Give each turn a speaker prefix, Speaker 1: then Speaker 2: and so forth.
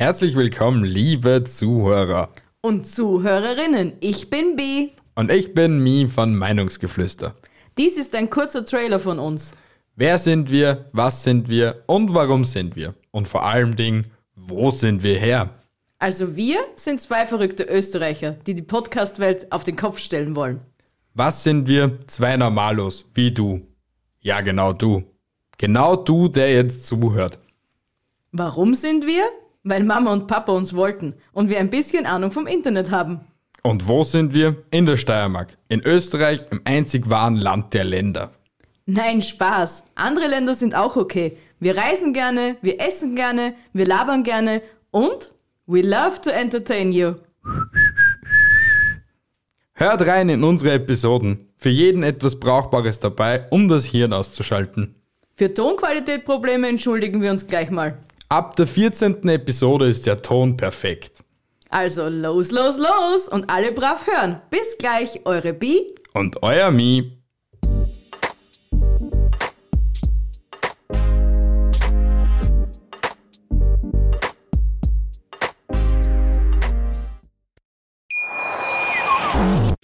Speaker 1: Herzlich willkommen, liebe Zuhörer.
Speaker 2: Und Zuhörerinnen, ich bin B.
Speaker 1: Und ich bin Mi von Meinungsgeflüster.
Speaker 2: Dies ist ein kurzer Trailer von uns.
Speaker 1: Wer sind wir, was sind wir und warum sind wir? Und vor allem Dingen, wo sind wir her?
Speaker 2: Also wir sind zwei verrückte Österreicher, die die Podcast-Welt auf den Kopf stellen wollen.
Speaker 1: Was sind wir? Zwei Normalos, wie du. Ja, genau du. Genau du, der jetzt zuhört.
Speaker 2: Warum sind wir? Weil Mama und Papa uns wollten und wir ein bisschen Ahnung vom Internet haben.
Speaker 1: Und wo sind wir? In der Steiermark. In Österreich, im einzig wahren Land der Länder.
Speaker 2: Nein, Spaß. Andere Länder sind auch okay. Wir reisen gerne, wir essen gerne, wir labern gerne und we love to entertain you.
Speaker 1: Hört rein in unsere Episoden. Für jeden etwas Brauchbares dabei, um das Hirn auszuschalten.
Speaker 2: Für Tonqualitätprobleme entschuldigen wir uns gleich mal.
Speaker 1: Ab der 14. Episode ist der Ton perfekt.
Speaker 2: Also los, los, los und alle brav hören. Bis gleich, eure Bi
Speaker 1: Und euer Mi.